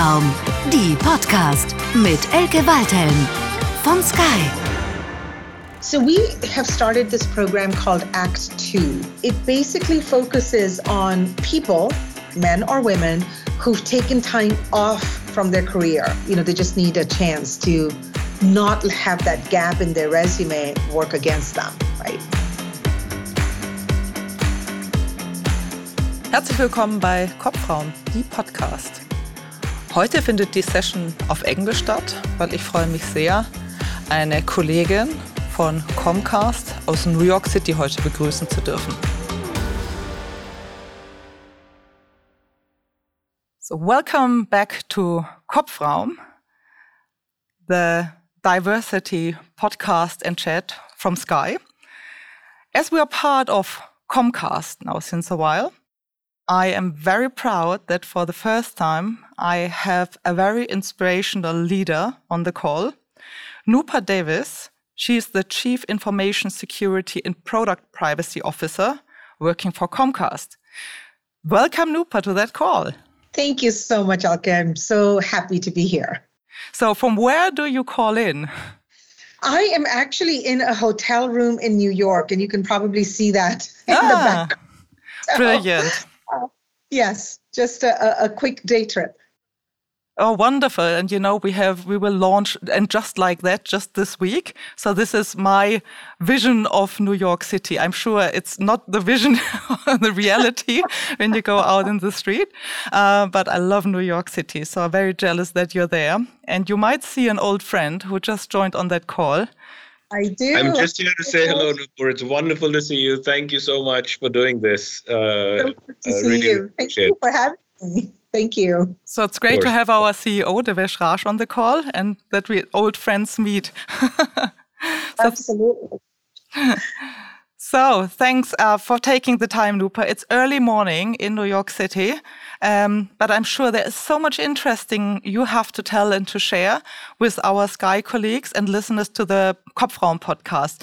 Kopfraum, die Podcast mit Elke Waldhelm von Sky. So, we have started this program called Act Two. It basically focuses on people, men or women, who've taken time off from their career. You know, they just need a chance to not have that gap in their resume work against them, right? Herzlich willkommen bei Kopfraum, die Podcast. Heute findet die Session auf Englisch statt, weil ich freue mich sehr, eine Kollegin von Comcast aus New York City heute begrüßen zu dürfen. So welcome back to Kopfraum, the diversity podcast and chat from Sky. As we are part of Comcast now since a while, I am very proud that for the first time I have a very inspirational leader on the call. Noopur Davis, she is the Chief Information Security and Product Privacy Officer working for Comcast. Welcome, Noopur, to that call. Thank you so much, Alka. I'm so happy to be here. So, from where do you call in? I am actually in a hotel room in New York, and you can probably see that in ah, the back. Brilliant. Yes, just a, a quick day trip. Oh, wonderful. And you know, we have, we will launch and just like that, just this week. So this is my vision of New York City. I'm sure it's not the vision the reality when you go out in the street. Uh, but I love New York City. So I'm very jealous that you're there. And you might see an old friend who just joined on that call. I do. I'm just here to say hello, Noopur. It's wonderful to see you. Thank you so much for doing this. Uh, so good to see really you. Thank you for having me. Thank you. So it's great to have our CEO, Devesh Raj, on the call and that we old friends meet. Absolutely. So, thanks uh, for taking the time, Noopur. It's early morning in New York City, um, but I'm sure there is so much interesting you have to tell and to share with our Sky colleagues and listeners to the Kopfraum podcast.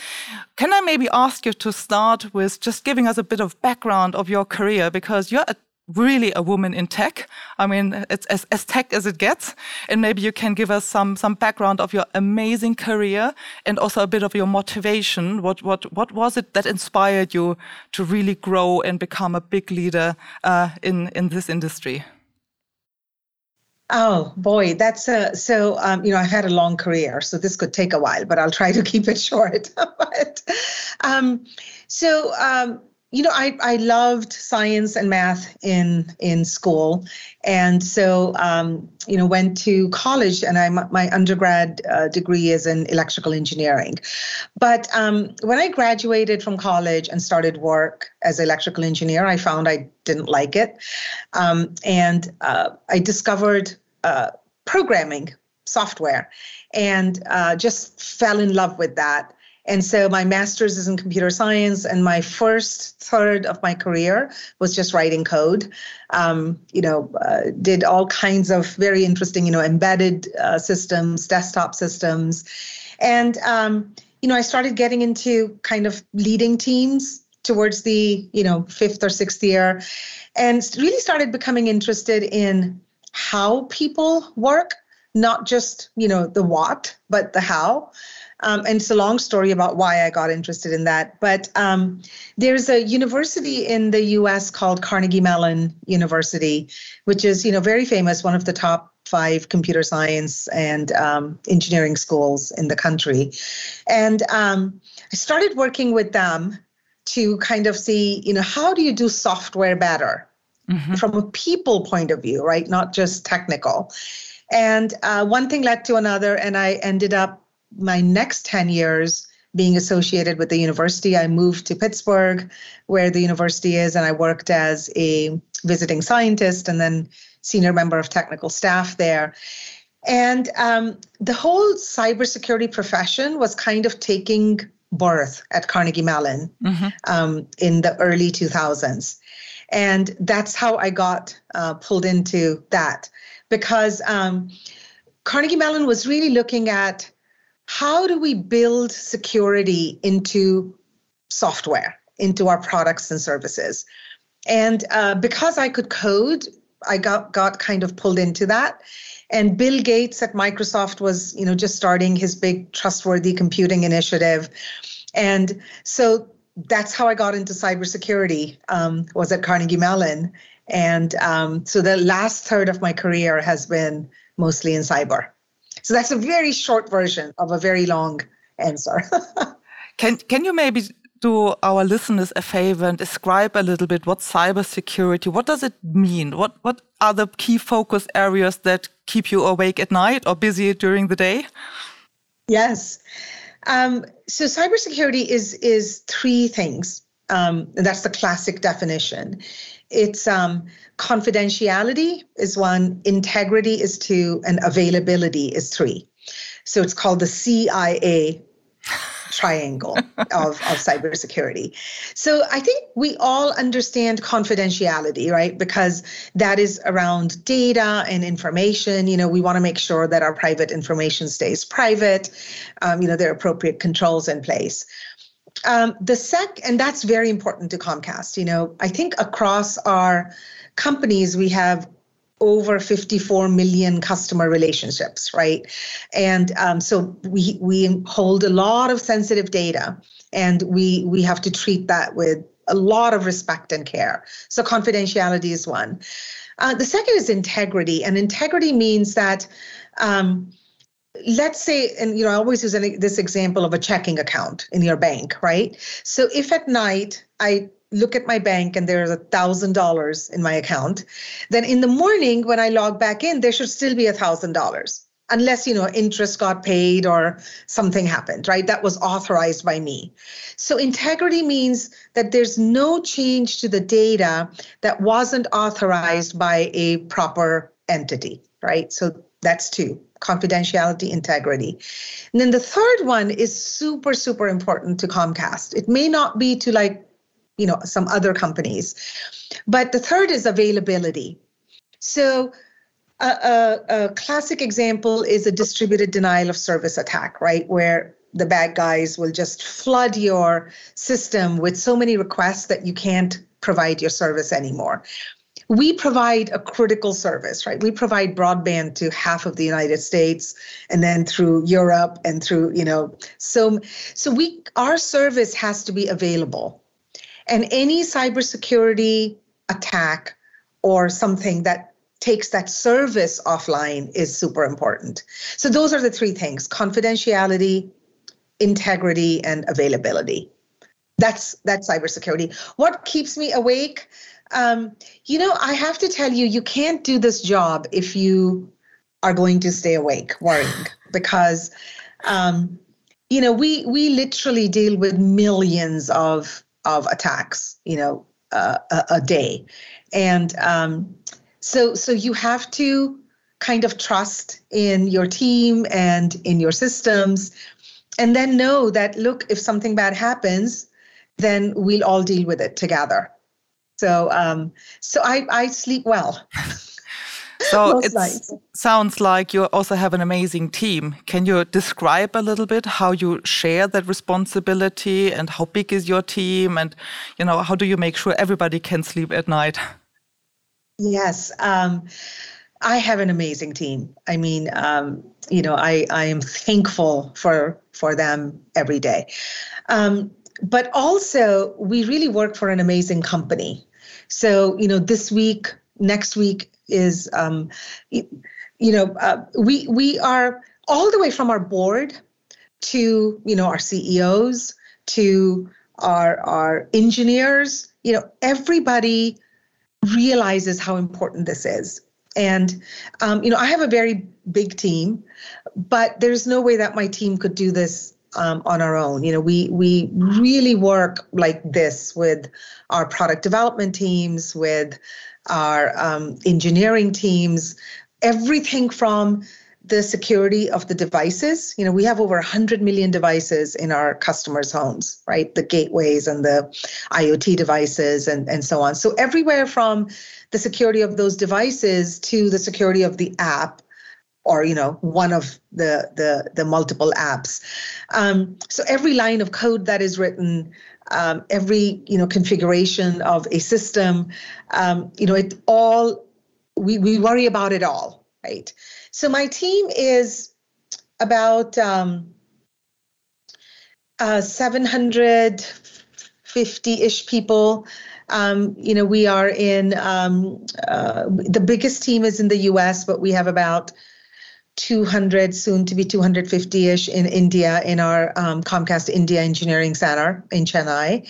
Can I maybe ask you to start with just giving us a bit of background of your career because you're a really a woman in tech. I mean, it's as, as tech as it gets. And maybe you can give us some some background of your amazing career and also a bit of your motivation. What what what was it that inspired you to really grow and become a big leader uh, in in this industry? Oh boy, that's a so um, you know I've had a long career, so this could take a while, but I'll try to keep it short. but um, so um, you know, I, I loved science and math in in school, and so um, you know went to college, and I my undergrad uh, degree is in electrical engineering. But um, when I graduated from college and started work as electrical engineer, I found I didn't like it, um, and uh, I discovered uh, programming software, and uh, just fell in love with that and so my master's is in computer science, and my first third of my career was just writing code. Um, you know, uh, did all kinds of very interesting, you know, embedded uh, systems, desktop systems, and um, you know, I started getting into kind of leading teams towards the you know fifth or sixth year, and really started becoming interested in how people work, not just you know the what, but the how. Um, and it's a long story about why I got interested in that. But um, there's a university in the U.S. called Carnegie Mellon University, which is you know very famous, one of the top five computer science and um, engineering schools in the country. And um, I started working with them to kind of see, you know, how do you do software better mm-hmm. from a people point of view, right? Not just technical. And uh, one thing led to another, and I ended up my next 10 years being associated with the university, I moved to Pittsburgh, where the university is, and I worked as a visiting scientist and then senior member of technical staff there. And um, the whole cybersecurity profession was kind of taking birth at Carnegie Mellon mm-hmm. um, in the early 2000s. And that's how I got uh, pulled into that because um, Carnegie Mellon was really looking at how do we build security into software, into our products and services? And uh, because I could code I got got kind of pulled into that. And Bill Gates at Microsoft was, you know, just starting his big trustworthy computing initiative. And so that's how I got into cybersecurity, um, was at Carnegie Mellon. And um, so the last third of my career has been mostly in cyber. So that's a very short version of a very long answer. can can you maybe do our listeners a favor and describe a little bit what cybersecurity what does it mean? What what are the key focus areas that keep you awake at night or busy during the day? Yes. Um, so cybersecurity is is three things. Um, and that's the classic definition it's um, confidentiality is one integrity is two and availability is three so it's called the cia triangle of, of cybersecurity. So I think we all understand confidentiality, right? Because that is around data and information. You know, we want to make sure that our private information stays private. Um, you know, there are appropriate controls in place. Um, the sec, and that's very important to Comcast. You know, I think across our companies, we have over 54 million customer relationships, right? And um, so we we hold a lot of sensitive data, and we we have to treat that with a lot of respect and care. So confidentiality is one. Uh, the second is integrity, and integrity means that. Um, let's say and you know i always use this example of a checking account in your bank right so if at night i look at my bank and there's a thousand dollars in my account, then in the morning when I log back in, there should still be a thousand dollars. Unless you know interest got paid or something happened, right? That was authorized by me. So integrity means that there's no change to the data that wasn't authorized by a proper entity, right? So that's two confidentiality, integrity. And then the third one is super, super important to Comcast. It may not be to like you know some other companies but the third is availability so a, a, a, classic example is a distributed denial of service attack right where the bad guys will just flood your system with so many requests that you can't provide your service anymore we provide a critical service right we provide broadband to half of the united states and then through europe and through you know so so we our service has to be available and any cybersecurity attack or something that takes that service offline is super important. So those are the three things: confidentiality, integrity, and availability. That's that's cybersecurity. What keeps me awake? Um, you know, I have to tell you, you can't do this job if you are going to stay awake worrying because um, you know we we literally deal with millions of of attacks, you know, uh, a, a, day, and um, so so you have to kind of trust in your team and in your systems, and then know that look, if something bad happens, then we'll all deal with it together. So um, so I I sleep well. So it sounds like you also have an amazing team. Can you describe a little bit how you share that responsibility and how big is your team and you know how do you make sure everybody can sleep at night? Yes. Um, I have an amazing team. I mean, um, you know, I, I am thankful for for them every day. Um, but also, we really work for an amazing company. So, you know, this week, next week, is um, you, know uh, we we are all the way from our board to you know our CEOs to our our engineers you know everybody realizes how important this is and um, you know i have a very big team but there's no way that my team could do this um, on our own you know we we really work like this with our product development teams with our um, engineering teams, everything from the security of the devices. You know, we have over 100 million devices in our customers' homes, right? The gateways and the IoT devices and, and so on. So, everywhere from the security of those devices to the security of the app or you know one of the the the multiple apps um, so every line of code that is written um, every you know configuration of a system um, you know it all we, we worry about it all, right? So my team is about um, uh, 750-ish people. Um, you know, we are in um, uh, the biggest team is in the U.S., but we have about 200, soon to be 250-ish in India in our um, Comcast India Engineering Center in Chennai.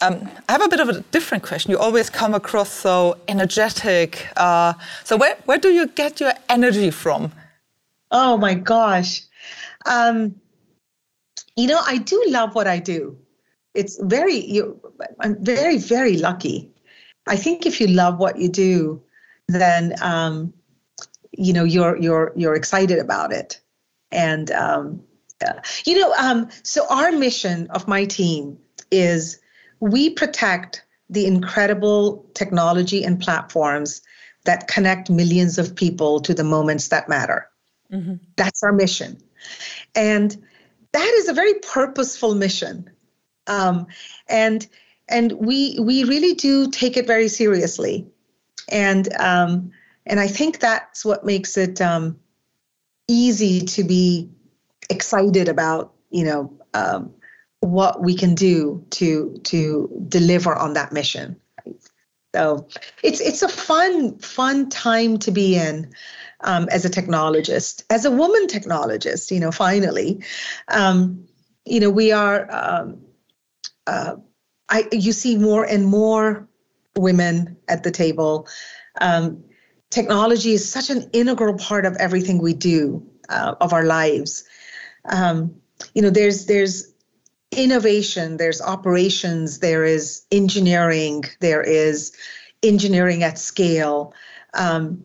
Um, I have a bit of a different question. You always come across so energetic. Uh, so where, where do you get your energy from? Oh my gosh. Um, you know, I do love what I do. It's very, you, I'm very, very lucky. I think if you love what you do, then um, you know you're you're you're excited about it. And um, uh, you know um, so our mission of my team is we protect the incredible technology and platforms that connect millions of people to the moments that matter. Mm-hmm. that's our mission. And that is a very purposeful mission. Um, and and we we really do take it very seriously. And um, and I think that's what makes it um, easy to be excited about, you know, um, what we can do to to deliver on that mission. So it's it's a fun fun time to be in um, as a technologist, as a woman technologist. You know, finally, um, you know, we are. Um, uh, I you see more and more women at the table. Um, technology is such an integral part of everything we do uh, of our lives. Um, you know, there's there's innovation, there's operations, there is engineering, there is engineering at scale. Um,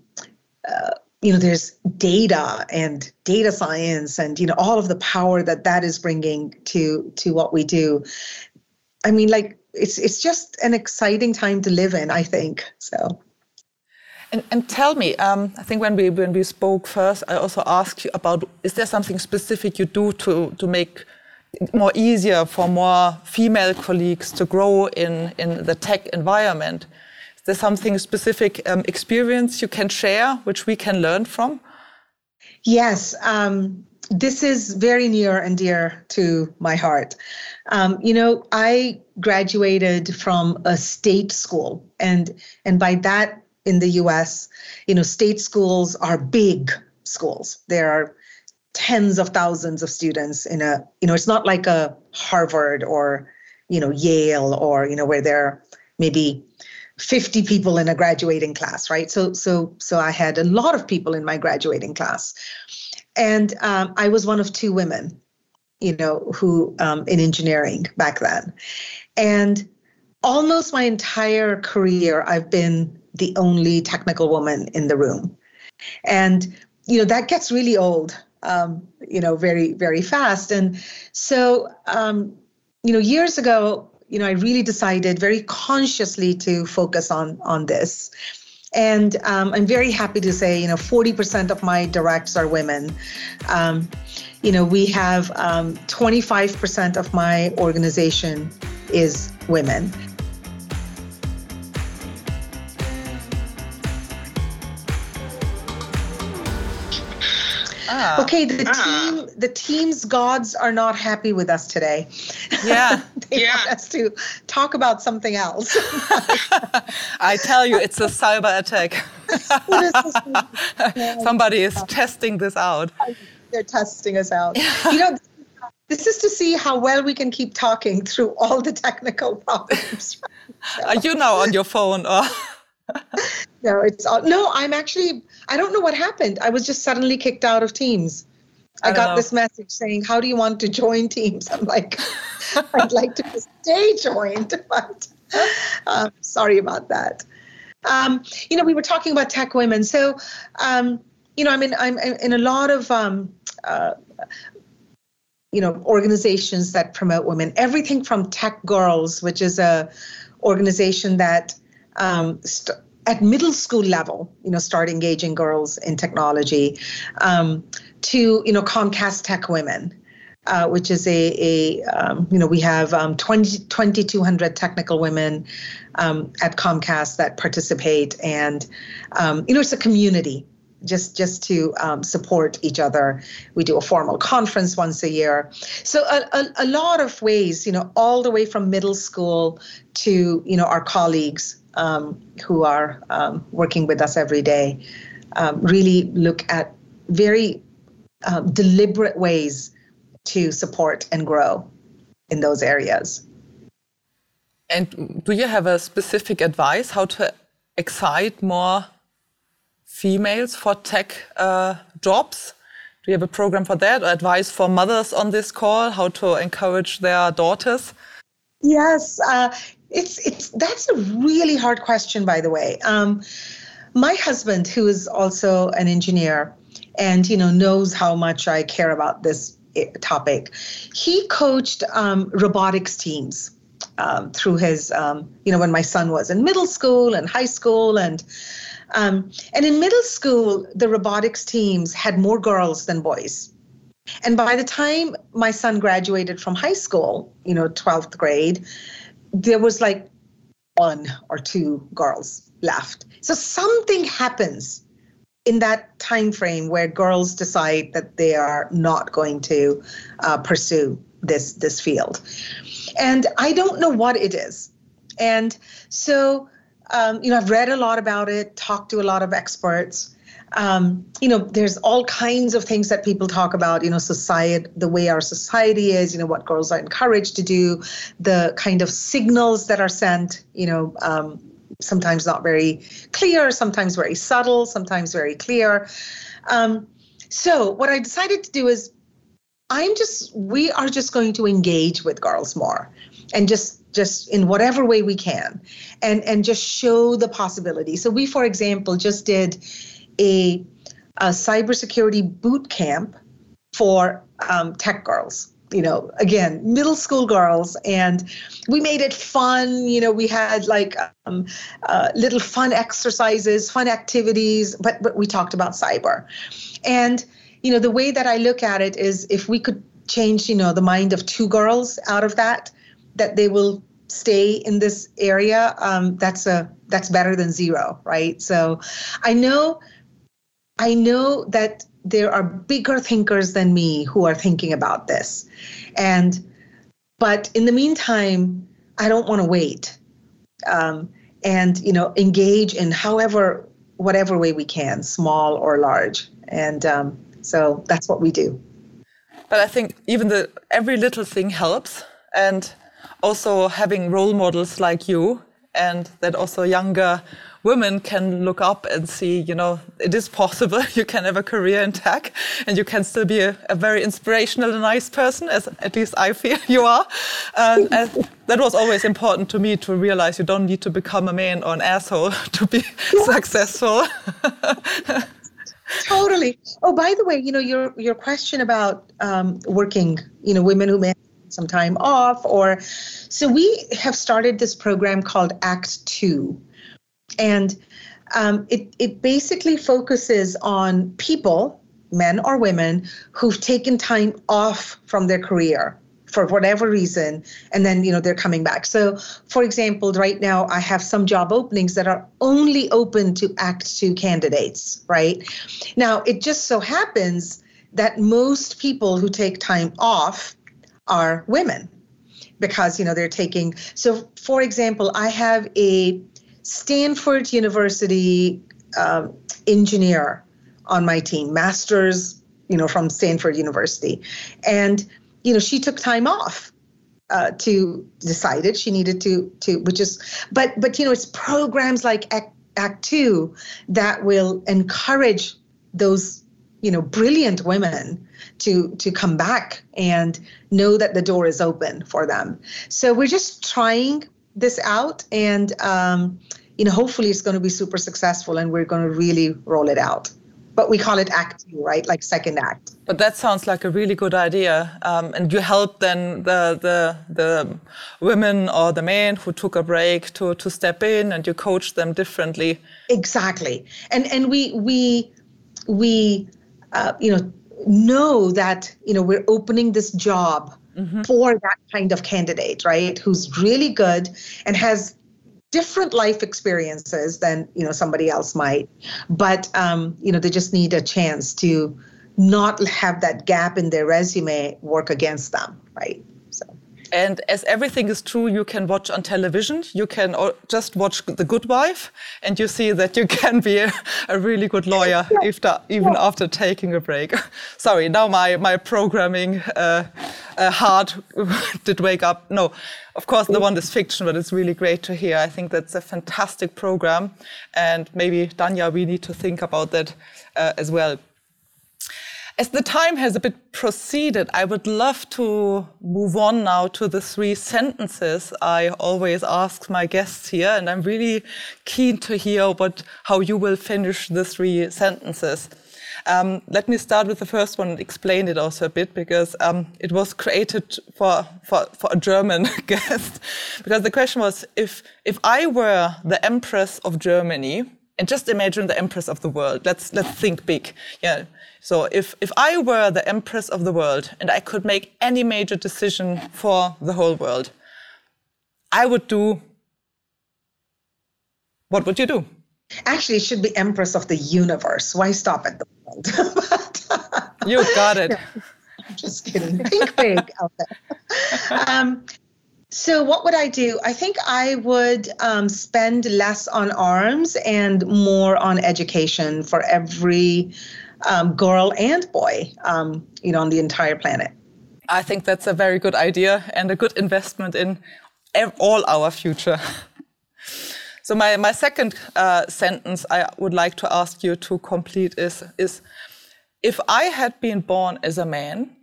uh, you know, there's data and data science, and you know all of the power that that is bringing to to what we do. I mean, like it's it's just an exciting time to live in. I think so. And, and tell me, um, I think when we when we spoke first, I also asked you about is there something specific you do to to make it more easier for more female colleagues to grow in in the tech environment? Is there something specific um, experience you can share which we can learn from? Yes, um, this is very near and dear to my heart. Um, you know, I graduated from a state school, and and by that in the US, you know, state schools are big schools. There are tens of thousands of students in a, you know, it's not like a Harvard or, you know, Yale or, you know, where there are maybe 50 people in a graduating class, right? So, so, so I had a lot of people in my graduating class, and um, I was one of two women, you know, who um, in engineering back then, and almost my entire career, I've been the only technical woman in the room. And, you know, that gets really old, um, you know, very, very fast. And so, um, you know, years ago, you know, I really decided very consciously to focus on on this. And um, I'm very happy to say, you know, 40% of my directs are women. Um, you know, we have um, 25% um, of my organization is women. Ah. Okay, the team, the team's gods are not happy with us today. Yeah, they yeah. want us to talk about something else. I tell you, it's a cyber attack. Somebody is testing this out. They're testing us out. You know, this is to see how well we can keep talking through all the technical problems. So. Are you now on your phone or? no, it's all, no. I'm actually. I don't know what happened. I was just suddenly kicked out of Teams. I, I got know. this message saying, "How do you want to join Teams?" I'm like, "I'd like to stay joined," but um, sorry about that. Um, you know, we were talking about tech women, so um, you know, I mean, I'm in a lot of um, uh, you know organizations that promote women. Everything from Tech Girls, which is a organization that um, st- at middle school level, you know, start engaging girls in technology, um, to you know Comcast Tech Women, uh, which is a, a um, you know, we have um, 20, 2,200 technical women um, at Comcast that participate. And, um, you know, it's a community just just to um, support each other. We do a formal conference once a year. So a, a, a, lot of ways, you know, all the way from middle school to you know our colleagues um, who are um, working with us every day, um, really look at very uh, deliberate ways to support and grow in those areas. And do you have a specific advice how to excite more females for tech uh, jobs? Do you have a program for that or advice for mothers on this call, how to encourage their daughters? Yes, uh, it's it's that's a really hard question, by the way. Um, my husband, who is also an engineer, and you know knows how much I care about this eh, topic, he coached um, robotics teams um, through his, um, you know, when my son was in middle school and high school, and um, and in middle school, the robotics teams had more girls than boys. And by the time my son graduated from high school, you know, 12th grade, there was like one or two girls left. So something happens in that time frame where girls decide that they are not going to uh, pursue this this field and i don't know what it is and so um, you know, I've read a lot about it, talked to a lot of experts. Um, you know, there's all kinds of things that people talk about, you know, society, the way our society is, you know, what girls are encouraged to do, the kind of signals that are sent, you know, um, sometimes not very clear, sometimes very subtle, sometimes very clear. Um, so what I decided to do is I'm just, we are just going to engage with girls more and just just in whatever way we can and and just show the possibility so we for example just did a, a cybersecurity boot camp for um, tech girls you know again middle school girls and we made it fun you know we had like um, uh, little fun exercises fun activities but but we talked about cyber and you know the way that i look at it is if we could change you know the mind of two girls out of that that they will stay in this area, um, that's a that's better than zero, right? So, I know, I know that there are bigger thinkers than me who are thinking about this, and but in the meantime, I don't want to wait, um, and you know, engage in however whatever way we can, small or large, and um, so that's what we do. But I think even the every little thing helps, and also having role models like you and that also younger women can look up and see, you know, it is possible. You can have a career in tech and you can still be a, a very inspirational and nice person, as at least I feel you are. and that was always important to me to realize you don't need to become a man or an asshole to be yes. successful. totally. Oh, by the way, you know, your, your question about um, working, you know, women who may some time off or so we have started this program called act two and um, it, it basically focuses on people men or women who've taken time off from their career for whatever reason and then you know they're coming back. So for example right now i have some job openings that are only open to act 2 candidates right? Now it just so happens that most people who take time off are women because you know they're taking so for example i have a stanford university um, engineer on my team masters you know from stanford university. And you know she took time off uh, to decided she needed to to which is but but you know it's programs like act, act two that will encourage those you know brilliant women to to come back and know that the door is open for them. So we're just trying this out and um, you know hopefully it's going to be super successful and we're going to really roll it out. But we call it act two right? Like second act. But that sounds like a really good idea um, and you help then the, the the women or the men who took a break to to step in and you coach them differently. Exactly. And and we we we uh, you know know that you know we're opening this job mm-hmm. for that kind of candidate, right? Who's really good and has different life experiences than you know somebody else might, but um, you know they just need a chance to not have that gap in their resume work against them, right? And as everything is true, you can watch on television. You can just watch The Good Wife, and you see that you can be a, a really good lawyer after, even after taking a break. Sorry, now my my programming uh, uh, heart did wake up. No, of course the one is fiction, but it's really great to hear. I think that's a fantastic program, and maybe Danya, we need to think about that uh, as well. As the time has a bit proceeded, I would love to move on now to the three sentences I always ask my guests here, and I'm really keen to hear what how you will finish the three sentences. Um, let me start with the first one and explain it also a bit because um, it was created for, for, for a German guest. Because the question was if, if I were the Empress of Germany, and just imagine the Empress of the world, let's, let's think big. Yeah so if, if I were the empress of the world and I could make any major decision for the whole world, I would do. What would you do? Actually, it should be empress of the universe. Why stop at the world? you got it. I'm just kidding. Think big out there. Um, so, what would I do? I think I would um, spend less on arms and more on education for every um, girl and boy, um, you know, on the entire planet. I think that's a very good idea and a good investment in all our future. so my, my second uh, sentence I would like to ask you to complete is, is if I had been born as a man,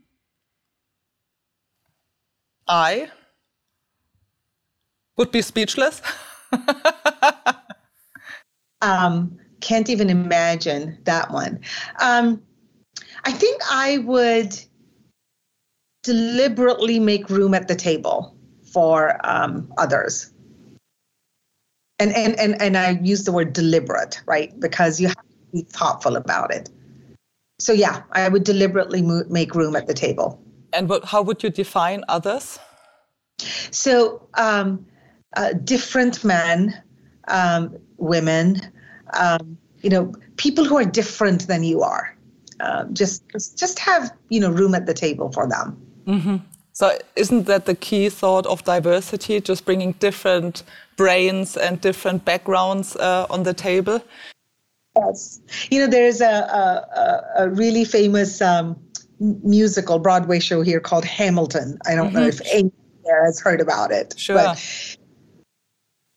I would be speechless. um, can't even imagine that one. Um, I think I would deliberately make room at the table for um, others. And, and, and, and I use the word deliberate, right? Because you have to be thoughtful about it. So, yeah, I would deliberately mo- make room at the table. And what, how would you define others? So, um, uh, different men, um, women, um, you know, people who are different than you are. Uh, just just have you know room at the table for them. Mm-hmm. So isn't that the key thought of diversity? Just bringing different brains and different backgrounds uh, on the table. Yes, you know there's a a, a really famous um, musical Broadway show here called Hamilton. I don't mm-hmm. know if anyone there has heard about it. Sure. But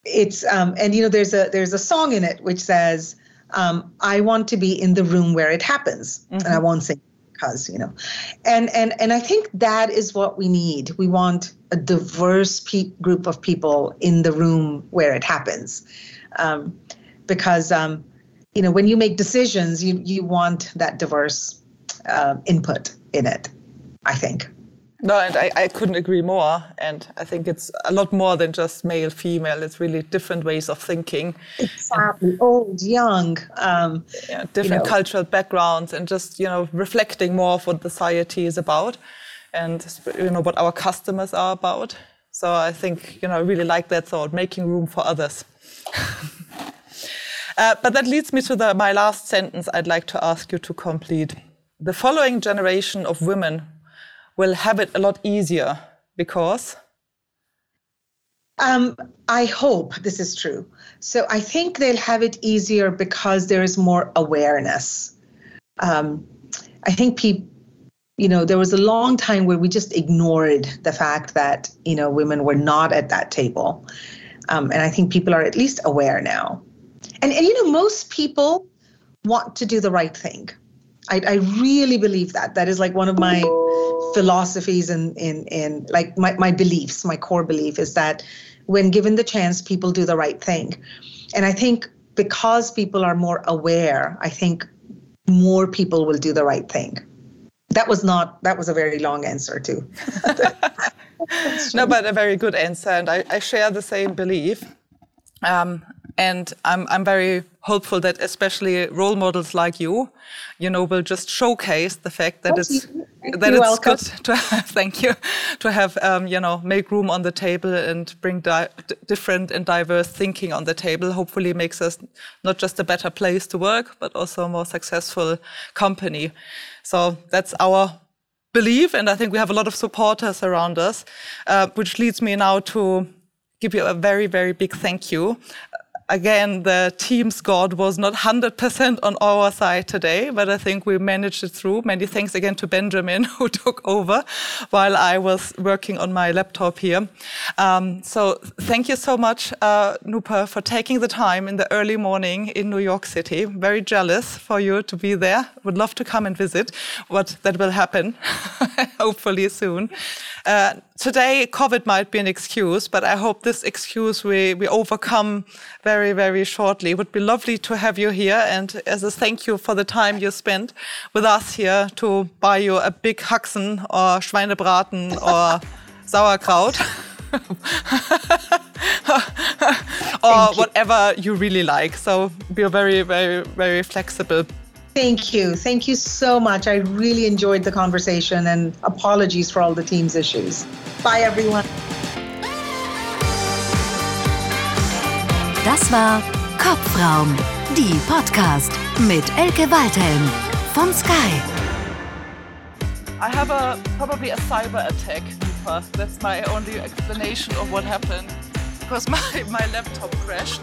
it's um, and you know there's a there's a song in it which says um, I want to be in the room where it happens, mm-hmm. and I mm-hmm. won't say because you know, and and and I think that is what we need. We want a diverse pe- group of people in the room where it happens, um, because um, you know when you make decisions, you you want that diverse uh, input in it. I think. No, and I, I couldn't agree more. And I think it's a lot more than just male, female. It's really different ways of thinking. Exactly. Old, young. Um, yeah, different you know. cultural backgrounds and just, you know, reflecting more of what society is about and, you know, what our customers are about. So I think, you know, I really like that thought, making room for others. uh, but that leads me to the, my last sentence I'd like to ask you to complete. The following generation of women will have it a lot easier because? Um, I hope this is true. So I think they'll have it easier because there is more awareness. Um, I think people, you know, there was a long time where we just ignored the fact that, you know, women were not at that table. Um, and I think people are at least aware now. And, and, you know, most people want to do the right thing. I, I really believe that. That is like one of my philosophies and in, in like my, my beliefs, my core belief is that when given the chance, people do the right thing. And I think because people are more aware, I think more people will do the right thing. That was not, that was a very long answer too. no, but a very good answer. And I, I share the same belief. Um, and I'm, I'm very hopeful that especially role models like you, you know, will just showcase the fact that it's that it's welcome. good to have, thank you to have um, you know make room on the table and bring different and diverse thinking on the table. Hopefully, makes us not just a better place to work, but also a more successful company. So that's our belief, and I think we have a lot of supporters around us, uh, which leads me now to give you a very, very big thank you again, the team squad was not 100% on our side today, but I think we managed it through. Many thanks again to Benjamin, who took over while I was working on my laptop here. Um, so thank you so much, uh, Noopur, for taking the time in the early morning in New York City. Very jealous for you to be there. Would love to come and visit. What that will happen, hopefully soon. Uh, today, COVID might be an excuse, but I hope this excuse we, we overcome very, very shortly. It would be lovely to have you here and as a thank you for the time you spent with us here to buy you a big Haxen or Schweinebraten or Sauerkraut. or whatever you really like. So be very, very, very flexible. Thank you. Thank you so much. I really enjoyed the conversation and apologies for all the team's issues. Bye, everyone. Das war Kopfraum, die Podcast mit Elke Waldhelm von Sky. I have a probably a cyber attack. That's my only explanation of what happened because my, my laptop crashed.